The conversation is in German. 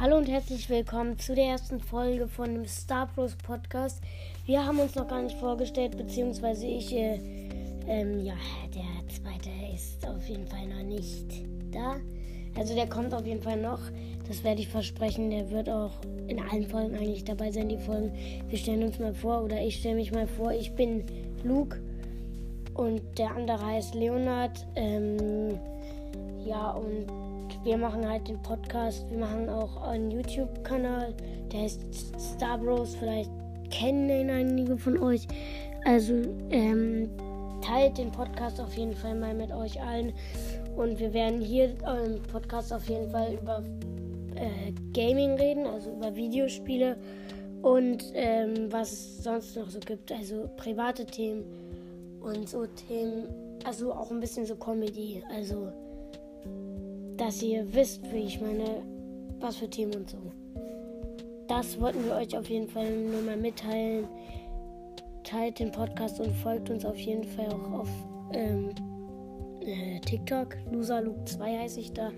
Hallo und herzlich willkommen zu der ersten Folge von dem Star Bros Podcast. Wir haben uns noch gar nicht vorgestellt, beziehungsweise ich, äh, ähm, ja, der zweite ist auf jeden Fall noch nicht da. Also der kommt auf jeden Fall noch. Das werde ich versprechen. Der wird auch in allen Folgen eigentlich dabei sein, die Folgen. Wir stellen uns mal vor, oder ich stelle mich mal vor, ich bin Luke und der andere heißt Leonard. Ähm, ja, und wir machen halt den Podcast. Wir machen auch einen YouTube-Kanal, der heißt Star Bros. Vielleicht kennen ihn einige von euch. Also ähm, teilt den Podcast auf jeden Fall mal mit euch allen. Und wir werden hier im Podcast auf jeden Fall über äh, Gaming reden, also über Videospiele und ähm, was es sonst noch so gibt. Also private Themen und so Themen. Also auch ein bisschen so Comedy. Also dass ihr wisst, wie ich meine, was für Themen und so. Das wollten wir euch auf jeden Fall nur mal mitteilen. Teilt den Podcast und folgt uns auf jeden Fall auch auf ähm, äh, TikTok. LoserLuke2 heiße ich da.